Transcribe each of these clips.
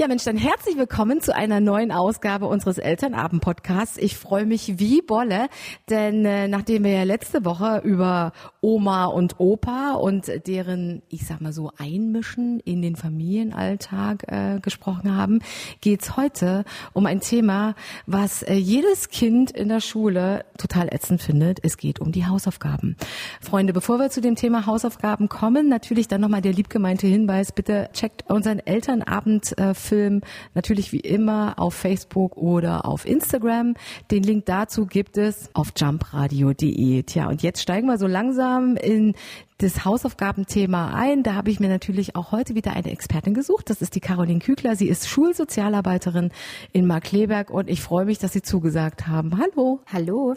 Ja, Mensch, dann herzlich willkommen zu einer neuen Ausgabe unseres Elternabend-Podcasts. Ich freue mich wie Bolle, denn äh, nachdem wir ja letzte Woche über Oma und Opa und deren, ich sag mal so, Einmischen in den Familienalltag äh, gesprochen haben, geht's heute um ein Thema, was äh, jedes Kind in der Schule total ätzend findet. Es geht um die Hausaufgaben. Freunde, bevor wir zu dem Thema Hausaufgaben kommen, natürlich dann nochmal der liebgemeinte Hinweis, bitte checkt unseren Elternabend äh, Film natürlich wie immer auf Facebook oder auf Instagram. Den Link dazu gibt es auf jumpradio.de. Tja, und jetzt steigen wir so langsam in das Hausaufgabenthema ein. Da habe ich mir natürlich auch heute wieder eine Expertin gesucht. Das ist die Caroline Kügler. Sie ist Schulsozialarbeiterin in Markleberg und ich freue mich, dass Sie zugesagt haben. Hallo. Hallo.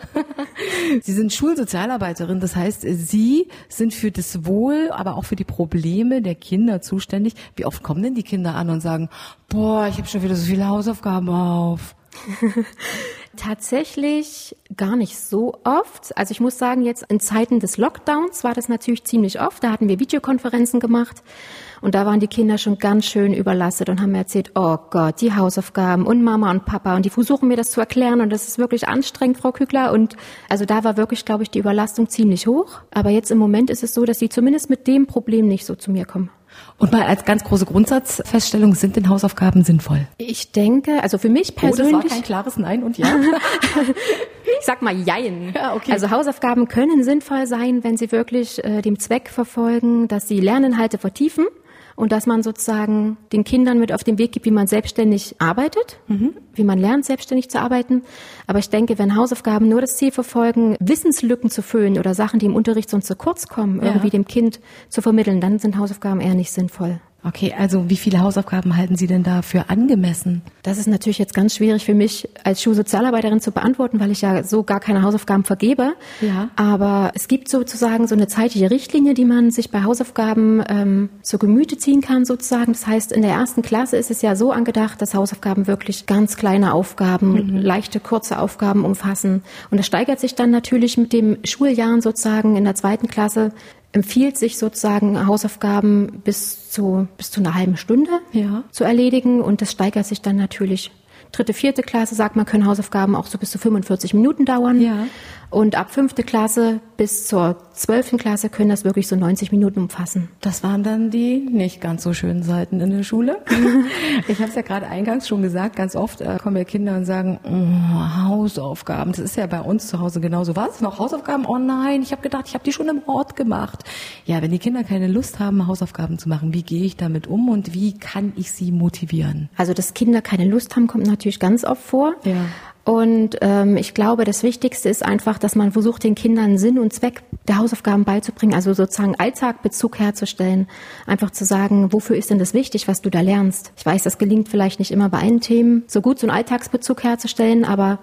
Sie sind Schulsozialarbeiterin. Das heißt, Sie sind für das Wohl, aber auch für die Probleme der Kinder zuständig. Wie oft kommen denn die Kinder an und sagen, boah, ich habe schon wieder so viele Hausaufgaben auf? Tatsächlich gar nicht so oft. Also ich muss sagen, jetzt in Zeiten des Lockdowns war das natürlich ziemlich oft. Da hatten wir Videokonferenzen gemacht und da waren die Kinder schon ganz schön überlastet und haben mir erzählt, oh Gott, die Hausaufgaben und Mama und Papa und die versuchen mir das zu erklären und das ist wirklich anstrengend, Frau Kügler. Und also da war wirklich, glaube ich, die Überlastung ziemlich hoch. Aber jetzt im Moment ist es so, dass sie zumindest mit dem Problem nicht so zu mir kommen. Und mal als ganz große Grundsatzfeststellung, sind denn Hausaufgaben sinnvoll? Ich denke, also für mich persönlich. Oh, das war kein klares Nein und Ja. ich sag mal Jein. Ja, okay. Also Hausaufgaben können sinnvoll sein, wenn sie wirklich äh, dem Zweck verfolgen, dass sie Lerninhalte vertiefen und dass man sozusagen den Kindern mit auf den Weg gibt, wie man selbstständig arbeitet, mhm. wie man lernt, selbstständig zu arbeiten. Aber ich denke, wenn Hausaufgaben nur das Ziel verfolgen, Wissenslücken zu füllen oder Sachen, die im Unterricht sonst zu kurz kommen, ja. irgendwie dem Kind zu vermitteln, dann sind Hausaufgaben eher nicht sinnvoll. Okay, also wie viele Hausaufgaben halten Sie denn da für angemessen? Das ist natürlich jetzt ganz schwierig für mich als Schulsozialarbeiterin zu beantworten, weil ich ja so gar keine Hausaufgaben vergebe. Ja. Aber es gibt sozusagen so eine zeitliche Richtlinie, die man sich bei Hausaufgaben ähm, zu Gemüte ziehen kann sozusagen. Das heißt, in der ersten Klasse ist es ja so angedacht, dass Hausaufgaben wirklich ganz kleine Aufgaben, mhm. leichte, kurze Aufgaben umfassen. Und das steigert sich dann natürlich mit dem Schuljahren sozusagen in der zweiten Klasse empfiehlt sich sozusagen Hausaufgaben bis zu, bis zu einer halben Stunde ja. zu erledigen und das steigert sich dann natürlich. Dritte, vierte Klasse sagt man, können Hausaufgaben auch so bis zu 45 Minuten dauern. Ja. Und ab fünfte Klasse bis zur zwölften Klasse können das wirklich so 90 Minuten umfassen. Das waren dann die nicht ganz so schönen Seiten in der Schule. ich habe es ja gerade eingangs schon gesagt, ganz oft äh, kommen ja Kinder und sagen, oh, Hausaufgaben. Das ist ja bei uns zu Hause genauso. Was? Noch Hausaufgaben? Oh nein, ich habe gedacht, ich habe die schon im Ort gemacht. Ja, wenn die Kinder keine Lust haben, Hausaufgaben zu machen, wie gehe ich damit um und wie kann ich sie motivieren? Also, dass Kinder keine Lust haben, kommt natürlich ganz oft vor. Ja. Und ähm, ich glaube, das Wichtigste ist einfach, dass man versucht, den Kindern Sinn und Zweck der Hausaufgaben beizubringen, also sozusagen Alltagbezug herzustellen. Einfach zu sagen, wofür ist denn das wichtig, was du da lernst? Ich weiß, das gelingt vielleicht nicht immer bei allen Themen, so gut so einen Alltagsbezug herzustellen, aber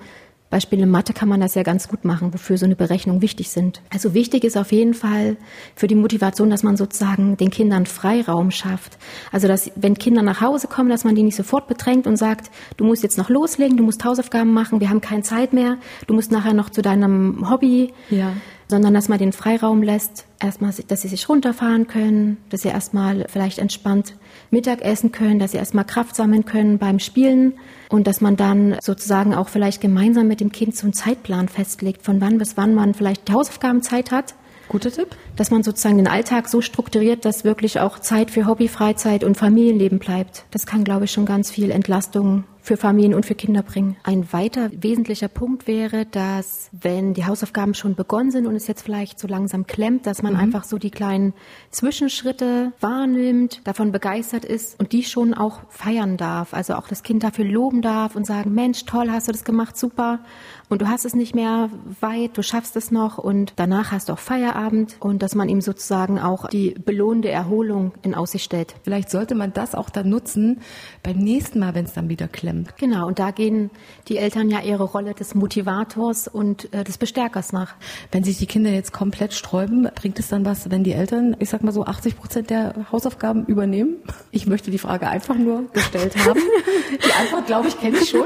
Beispiel in Mathe kann man das ja ganz gut machen, wofür so eine Berechnung wichtig sind. Also wichtig ist auf jeden Fall für die Motivation, dass man sozusagen den Kindern Freiraum schafft. Also dass, wenn Kinder nach Hause kommen, dass man die nicht sofort bedrängt und sagt, du musst jetzt noch loslegen, du musst Hausaufgaben machen, wir haben keine Zeit mehr, du musst nachher noch zu deinem Hobby. Ja sondern dass man den Freiraum lässt, erstmal, dass sie sich runterfahren können, dass sie erstmal vielleicht entspannt Mittag essen können, dass sie erstmal Kraft sammeln können beim Spielen und dass man dann sozusagen auch vielleicht gemeinsam mit dem Kind so einen Zeitplan festlegt, von wann bis wann man vielleicht die Hausaufgabenzeit hat. Guter Tipp. Dass man sozusagen den Alltag so strukturiert, dass wirklich auch Zeit für Hobby, Freizeit und Familienleben bleibt. Das kann, glaube ich, schon ganz viel Entlastung für Familien und für Kinder bringen. Ein weiter wesentlicher Punkt wäre, dass wenn die Hausaufgaben schon begonnen sind und es jetzt vielleicht so langsam klemmt, dass man mhm. einfach so die kleinen Zwischenschritte wahrnimmt, davon begeistert ist und die schon auch feiern darf. Also auch das Kind dafür loben darf und sagen, Mensch, toll, hast du das gemacht, super. Und du hast es nicht mehr weit, du schaffst es noch und danach hast du auch Feierabend und dass man ihm sozusagen auch die belohnende Erholung in Aussicht stellt. Vielleicht sollte man das auch dann nutzen beim nächsten Mal, wenn es dann wieder klemmt klemmt. Genau, und da gehen die Eltern ja ihre Rolle des Motivators und äh, des Bestärkers nach. Wenn sich die Kinder jetzt komplett sträuben, bringt es dann was, wenn die Eltern, ich sag mal so, 80 Prozent der Hausaufgaben übernehmen? Ich möchte die Frage einfach nur gestellt haben. die Antwort, glaube ich, kenne ich schon.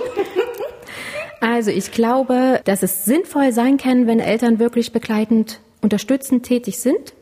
Also ich glaube, dass es sinnvoll sein kann, wenn Eltern wirklich begleitend unterstützend tätig sind.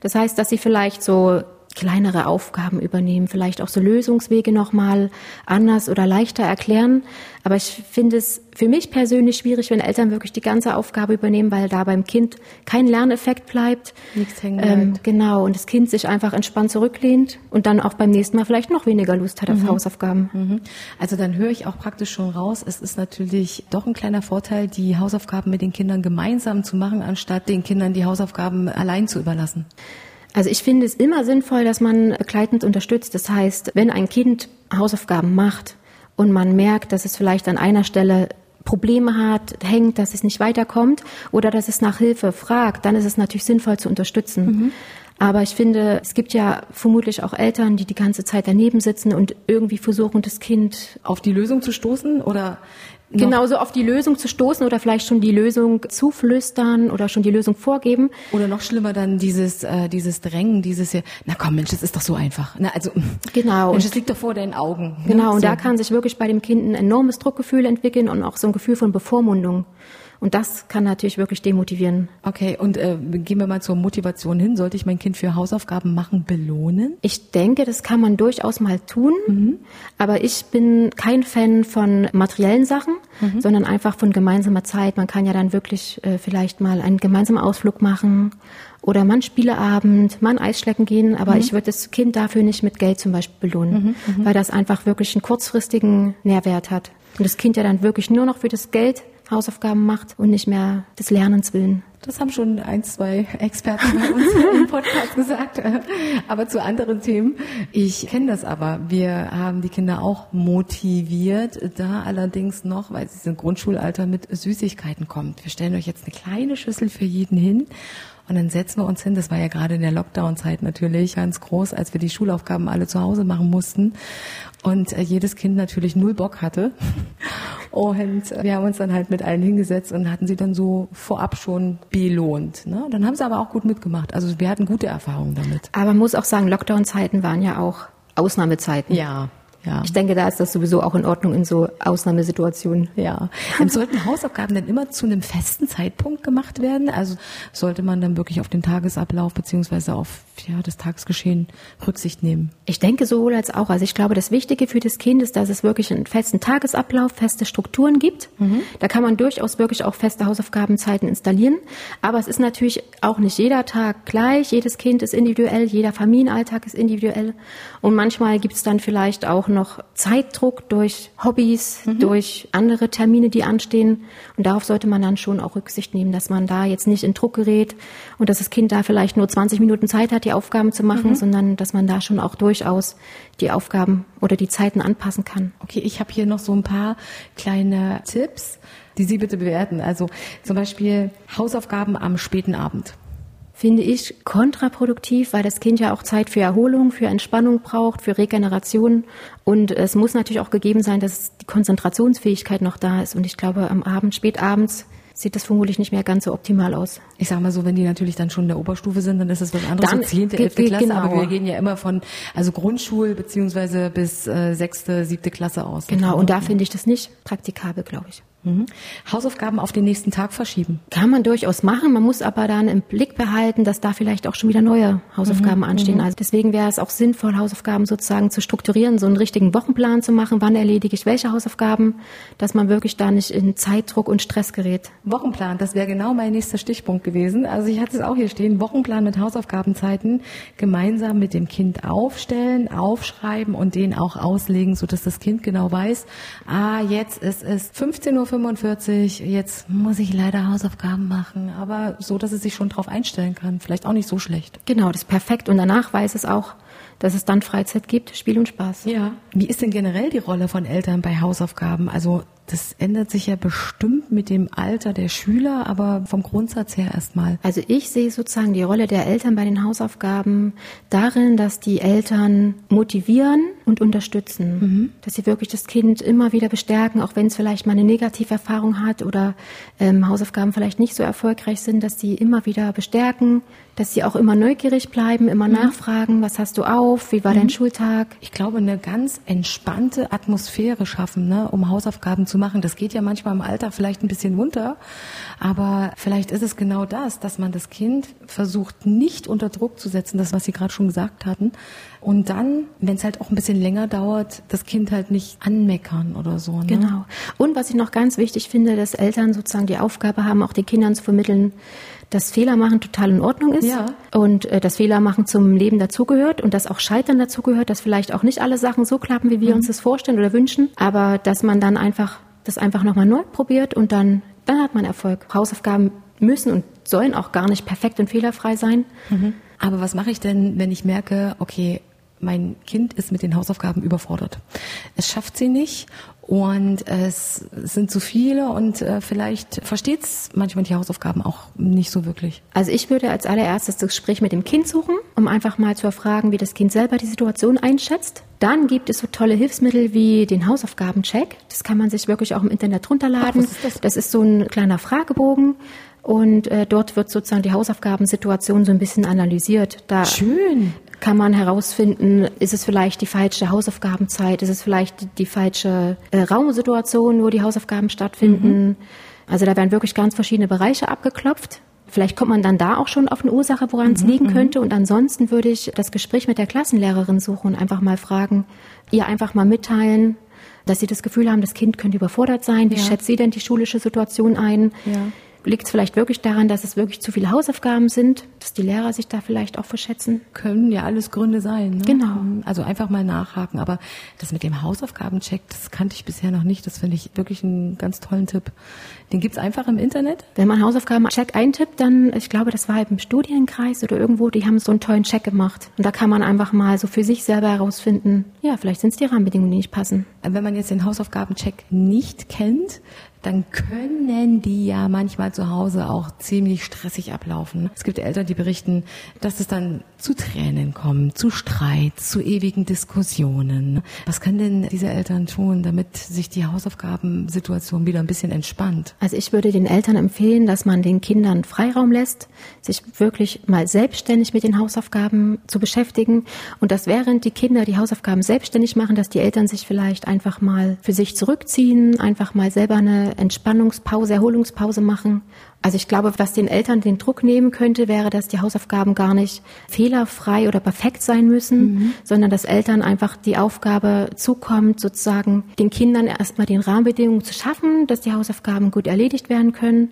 Das heißt, dass sie vielleicht so kleinere Aufgaben übernehmen, vielleicht auch so Lösungswege nochmal anders oder leichter erklären. Aber ich finde es für mich persönlich schwierig, wenn Eltern wirklich die ganze Aufgabe übernehmen, weil da beim Kind kein Lerneffekt bleibt. Nichts hängen bleibt. Ähm, genau, und das Kind sich einfach entspannt zurücklehnt und dann auch beim nächsten Mal vielleicht noch weniger Lust hat auf mhm. Hausaufgaben. Mhm. Also dann höre ich auch praktisch schon raus, es ist natürlich doch ein kleiner Vorteil, die Hausaufgaben mit den Kindern gemeinsam zu machen, anstatt den Kindern die Hausaufgaben allein zu überlassen. Also ich finde es immer sinnvoll, dass man begleitend unterstützt. Das heißt, wenn ein Kind Hausaufgaben macht und man merkt, dass es vielleicht an einer Stelle Probleme hat, hängt, dass es nicht weiterkommt oder dass es nach Hilfe fragt, dann ist es natürlich sinnvoll zu unterstützen. Mhm. Aber ich finde, es gibt ja vermutlich auch Eltern, die die ganze Zeit daneben sitzen und irgendwie versuchen, das Kind auf die Lösung zu stoßen oder genauso auf die Lösung zu stoßen oder vielleicht schon die Lösung zuflüstern oder schon die Lösung vorgeben. Oder noch schlimmer dann dieses, äh, dieses Drängen, dieses hier, na komm Mensch, das ist doch so einfach. Na, also, genau. Mensch, das liegt doch vor deinen Augen. Ne? Genau, und so. da kann sich wirklich bei dem Kind ein enormes Druckgefühl entwickeln und auch so ein Gefühl von Bevormundung. Und das kann natürlich wirklich demotivieren. Okay, und äh, gehen wir mal zur Motivation hin. Sollte ich mein Kind für Hausaufgaben machen belohnen? Ich denke, das kann man durchaus mal tun. Mhm. Aber ich bin kein Fan von materiellen Sachen, mhm. sondern einfach von gemeinsamer Zeit. Man kann ja dann wirklich äh, vielleicht mal einen gemeinsamen Ausflug machen oder man Spieleabend, man Eisschlecken gehen, aber mhm. ich würde das Kind dafür nicht mit Geld zum Beispiel belohnen, mhm, mhm. weil das einfach wirklich einen kurzfristigen Nährwert hat. Und das Kind ja dann wirklich nur noch für das Geld Hausaufgaben macht und nicht mehr des Lernens willen. Das haben schon ein, zwei Experten bei uns im Podcast gesagt. Aber zu anderen Themen. Ich kenne das aber. Wir haben die Kinder auch motiviert, da allerdings noch, weil sie im Grundschulalter mit Süßigkeiten kommt. Wir stellen euch jetzt eine kleine Schüssel für jeden hin und dann setzen wir uns hin, das war ja gerade in der Lockdown-Zeit natürlich ganz groß, als wir die Schulaufgaben alle zu Hause machen mussten und äh, jedes Kind natürlich null Bock hatte. Und wir haben uns dann halt mit allen hingesetzt und hatten sie dann so vorab schon belohnt. Ne? Dann haben sie aber auch gut mitgemacht. Also wir hatten gute Erfahrungen damit. Aber man muss auch sagen, Lockdown-Zeiten waren ja auch Ausnahmezeiten. Ja, ja. Ich denke, da ist das sowieso auch in Ordnung in so Ausnahmesituationen. Ja. Sollten Hausaufgaben denn immer zu einem festen Zeitpunkt gemacht werden? Also sollte man dann wirklich auf den Tagesablauf beziehungsweise auf ja, das Tagesgeschehen Rücksicht nehmen? Ich denke sowohl als auch. Also ich glaube, das Wichtige für das Kind ist, dass es wirklich einen festen Tagesablauf, feste Strukturen gibt. Mhm. Da kann man durchaus wirklich auch feste Hausaufgabenzeiten installieren. Aber es ist natürlich auch nicht jeder Tag gleich. Jedes Kind ist individuell, jeder Familienalltag ist individuell. Und manchmal gibt es dann vielleicht auch noch Zeitdruck durch Hobbys, mhm. durch andere Termine, die anstehen. Und darauf sollte man dann schon auch Rücksicht nehmen, dass man da jetzt nicht in Druck gerät und dass das Kind da vielleicht nur 20 Minuten Zeit hat, die Aufgaben zu machen, mhm. sondern dass man da schon auch durchaus die Aufgaben oder die Zeiten anpassen kann. Okay, ich habe hier noch so ein paar kleine Tipps, die Sie bitte bewerten. Also zum Beispiel Hausaufgaben am späten Abend finde ich kontraproduktiv, weil das Kind ja auch Zeit für Erholung, für Entspannung braucht, für Regeneration. Und es muss natürlich auch gegeben sein, dass die Konzentrationsfähigkeit noch da ist. Und ich glaube, am Abend, spätabends, sieht das vermutlich nicht mehr ganz so optimal aus. Ich sage mal so, wenn die natürlich dann schon in der Oberstufe sind, dann ist das was anderes, dann, so zehnte, elfte Klasse, genau. aber wir gehen ja immer von also Grundschul beziehungsweise bis äh, sechste, siebte Klasse aus. Genau, und da finde ich das nicht praktikabel, glaube ich. Mhm. Hausaufgaben auf den nächsten Tag verschieben. Kann man durchaus machen. Man muss aber dann im Blick behalten, dass da vielleicht auch schon wieder neue Hausaufgaben mhm. anstehen. Mhm. Also deswegen wäre es auch sinnvoll, Hausaufgaben sozusagen zu strukturieren, so einen richtigen Wochenplan zu machen. Wann erledige ich welche Hausaufgaben, dass man wirklich da nicht in Zeitdruck und Stress gerät. Wochenplan, das wäre genau mein nächster Stichpunkt gewesen. Also ich hatte es auch hier stehen. Wochenplan mit Hausaufgabenzeiten gemeinsam mit dem Kind aufstellen, aufschreiben und den auch auslegen, sodass das Kind genau weiß, ah, jetzt ist es 15 Uhr 45, jetzt muss ich leider Hausaufgaben machen, aber so, dass es sich schon drauf einstellen kann. Vielleicht auch nicht so schlecht. Genau, das ist perfekt. Und danach weiß es auch, dass es dann Freizeit gibt, Spiel und Spaß. Ja. Wie ist denn generell die Rolle von Eltern bei Hausaufgaben? Also das ändert sich ja bestimmt mit dem Alter der Schüler, aber vom Grundsatz her erstmal. Also ich sehe sozusagen die Rolle der Eltern bei den Hausaufgaben darin, dass die Eltern motivieren und unterstützen, mhm. dass sie wirklich das Kind immer wieder bestärken, auch wenn es vielleicht mal eine negative Erfahrung hat oder ähm, Hausaufgaben vielleicht nicht so erfolgreich sind, dass sie immer wieder bestärken, dass sie auch immer neugierig bleiben, immer mhm. nachfragen, was hast du auf, wie war mhm. dein Schultag? Ich glaube, eine ganz entspannte Atmosphäre schaffen, ne, um Hausaufgaben zu zu machen. Das geht ja manchmal im Alltag vielleicht ein bisschen runter, aber vielleicht ist es genau das, dass man das Kind versucht, nicht unter Druck zu setzen, das, was Sie gerade schon gesagt hatten, und dann, wenn es halt auch ein bisschen länger dauert, das Kind halt nicht anmeckern oder so. Ne? Genau. Und was ich noch ganz wichtig finde, dass Eltern sozusagen die Aufgabe haben, auch den Kindern zu vermitteln, dass Fehler machen total in Ordnung ist Ja. und äh, dass Fehler machen zum Leben dazugehört und dass auch Scheitern dazugehört, dass vielleicht auch nicht alle Sachen so klappen, wie wir uns das vorstellen oder wünschen, aber dass man dann einfach das einfach nochmal neu probiert und dann, dann hat man Erfolg. Hausaufgaben müssen und sollen auch gar nicht perfekt und fehlerfrei sein. Aber was mache ich denn, wenn ich merke, okay, mein Kind ist mit den Hausaufgaben überfordert. Es schafft sie nicht und es sind zu viele und äh, vielleicht versteht es manchmal die Hausaufgaben auch nicht so wirklich. Also ich würde als allererstes das Gespräch mit dem Kind suchen, um einfach mal zu erfragen, wie das Kind selber die Situation einschätzt. Dann gibt es so tolle Hilfsmittel wie den Hausaufgabencheck. Das kann man sich wirklich auch im Internet runterladen. Ach, ist das? das ist so ein kleiner Fragebogen. Und äh, dort wird sozusagen die Hausaufgabensituation so ein bisschen analysiert. Da Schön. Kann man herausfinden, ist es vielleicht die falsche Hausaufgabenzeit, ist es vielleicht die, die falsche äh, Raumsituation, wo die Hausaufgaben stattfinden. Also da werden wirklich ganz verschiedene Bereiche abgeklopft. Vielleicht kommt man dann da auch schon auf eine Ursache, woran es liegen könnte. Und ansonsten würde ich das Gespräch mit der Klassenlehrerin suchen und einfach mal fragen, ihr einfach mal mitteilen, dass sie das Gefühl haben, das Kind könnte überfordert sein. Wie Ja. schätzt sie denn die schulische Situation ein? Ja. Liegt es vielleicht wirklich daran, dass es wirklich zu viele Hausaufgaben sind, dass die Lehrer sich da vielleicht auch verschätzen? Können ja alles Gründe sein. Ne? Genau. Also einfach mal nachhaken. Aber das mit dem Hausaufgabencheck, das kannte ich bisher noch nicht. Das finde ich wirklich einen ganz tollen Tipp. Den gibt's einfach im Internet. Wenn man Hausaufgaben-Check eintippt, dann, ich glaube, das war im Studienkreis oder irgendwo, die haben so einen tollen Check gemacht. Und da kann man einfach mal so für sich selber herausfinden, ja, vielleicht sind es die Rahmenbedingungen, die nicht passen. Wenn man jetzt den Hausaufgabencheck nicht kennt, dann können die ja manchmal zu Hause auch ziemlich stressig ablaufen. Es gibt Eltern, die berichten, dass es dann zu Tränen kommt, zu Streit, zu ewigen Diskussionen. Was können denn diese Eltern tun, damit sich die Hausaufgabensituation wieder ein bisschen entspannt? Also ich würde den Eltern empfehlen, dass man den Kindern Freiraum lässt, sich wirklich mal selbstständig mit den Hausaufgaben zu beschäftigen und dass während die Kinder die Hausaufgaben selbstständig machen, dass die Eltern sich vielleicht einfach mal für sich zurückziehen, einfach mal selber eine Entspannungspause, Erholungspause machen. Also ich glaube, was den Eltern den Druck nehmen könnte, wäre, dass die Hausaufgaben gar nicht fehlerfrei oder perfekt sein müssen, sondern dass Eltern einfach die Aufgabe zukommt, sozusagen den Kindern erstmal den Rahmenbedingungen zu schaffen, dass die Hausaufgaben gut erledigt werden können.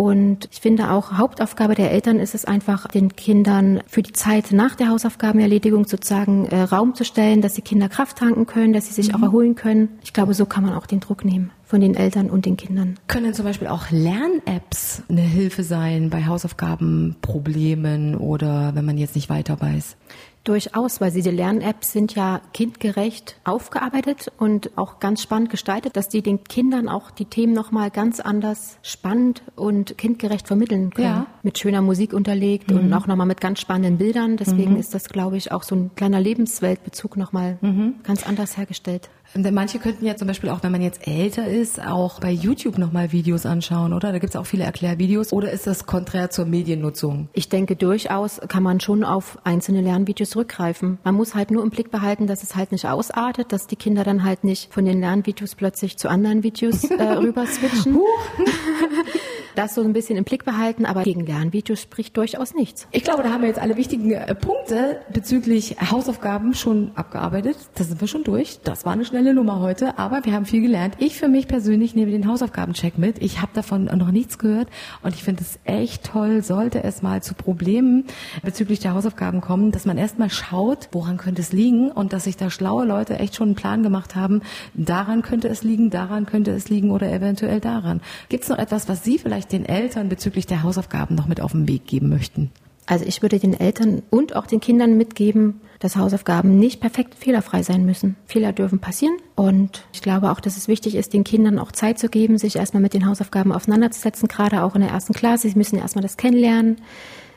Und ich finde auch, Hauptaufgabe der Eltern ist es einfach, den Kindern für die Zeit nach der Hausaufgabenerledigung sozusagen äh, Raum zu stellen, dass die Kinder Kraft tanken können, dass sie sich auch erholen können. Ich glaube, so kann man auch den Druck nehmen von den Eltern und den Kindern. Können zum Beispiel auch Lern-Apps eine Hilfe sein bei Hausaufgabenproblemen oder wenn man jetzt nicht weiter weiß? Durchaus, weil diese Lern-Apps sind ja kindgerecht aufgearbeitet und auch ganz spannend gestaltet, dass die den Kindern auch die Themen nochmal ganz anders spannend und kindgerecht vermitteln können. Ja. Mit schöner Musik unterlegt und auch nochmal mit ganz spannenden Bildern. Deswegen ist das, glaube ich, auch so ein kleiner Lebensweltbezug nochmal ganz anders hergestellt. Manche könnten ja zum Beispiel auch, wenn man jetzt älter ist, auch bei YouTube nochmal Videos anschauen, oder? Da gibt's auch viele Erklärvideos. Oder ist das konträr zur Mediennutzung? Ich denke, durchaus kann man schon auf einzelne Lernvideos zurückgreifen. Man muss halt nur im Blick behalten, dass es halt nicht ausartet, dass die Kinder dann halt nicht von den Lernvideos plötzlich zu anderen Videos äh, rüber switchen. das so ein bisschen im Blick behalten, aber gegen Lernvideos spricht durchaus nichts. Ich glaube, da haben wir jetzt alle wichtigen äh, Punkte bezüglich Hausaufgaben schon abgearbeitet. Da sind wir schon durch. Das war eine schnelle Nummer heute, aber wir haben viel gelernt. Ich für mich persönlich nehme den Hausaufgabencheck mit. Ich habe davon noch nichts gehört und ich finde es echt toll, sollte es mal zu Problemen bezüglich der Hausaufgaben kommen, dass man erstmal schaut, woran könnte es liegen und dass sich da schlaue Leute echt schon einen Plan gemacht haben, daran könnte es liegen, daran könnte es liegen oder eventuell daran. Gibt es noch etwas, was Sie vielleicht den Eltern bezüglich der Hausaufgaben noch mit auf den Weg geben möchten? Also ich würde den Eltern und auch den Kindern mitgeben, dass Hausaufgaben nicht perfekt fehlerfrei sein müssen. Fehler dürfen passieren und ich glaube auch, dass es wichtig ist, den Kindern auch Zeit zu geben, sich erstmal mit den Hausaufgaben auseinanderzusetzen, gerade auch in der ersten Klasse. Sie müssen erstmal das kennenlernen,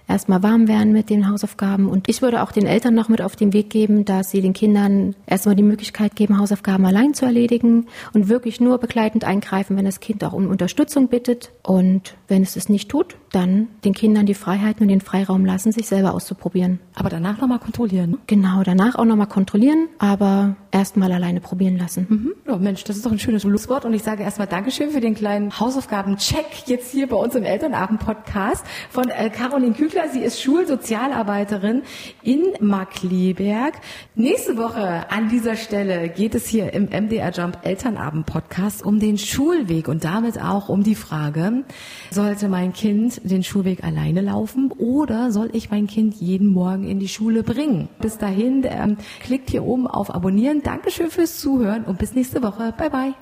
erstmal warm werden mit den Hausaufgaben. Und ich würde auch den Eltern noch mit auf den Weg geben, dass sie den Kindern erstmal die Möglichkeit geben, Hausaufgaben allein zu erledigen und wirklich nur begleitend eingreifen, wenn das Kind auch um Unterstützung bittet. Und wenn es es nicht tut, dann den Kindern die Freiheiten und den Freiraum lassen, sich selber auszuprobieren. Aber danach nochmal kontrollieren. Ne? Genau, danach auch nochmal kontrollieren, aber erstmal alleine probieren lassen. Mhm. Oh Mensch, das ist doch ein schönes Schlusswort und ich sage erstmal Dankeschön für den kleinen Hausaufgaben-Check jetzt hier bei uns im Elternabend-Podcast von äh, Caroline Kügler. Sie ist Schulsozialarbeiterin in Markleberg. Nächste Woche an dieser Stelle geht es hier im MDR Jump Elternabend-Podcast um den Schulweg und damit auch um die Frage, sollte mein Kind den Schulweg alleine laufen oder soll ich mein Kind jeden Morgen in die Schule bringen? Bis dahin, ähm, klickt hier oben auf Abonnieren. Dankeschön fürs Zuhören und bis nächste Woche. Bye bye.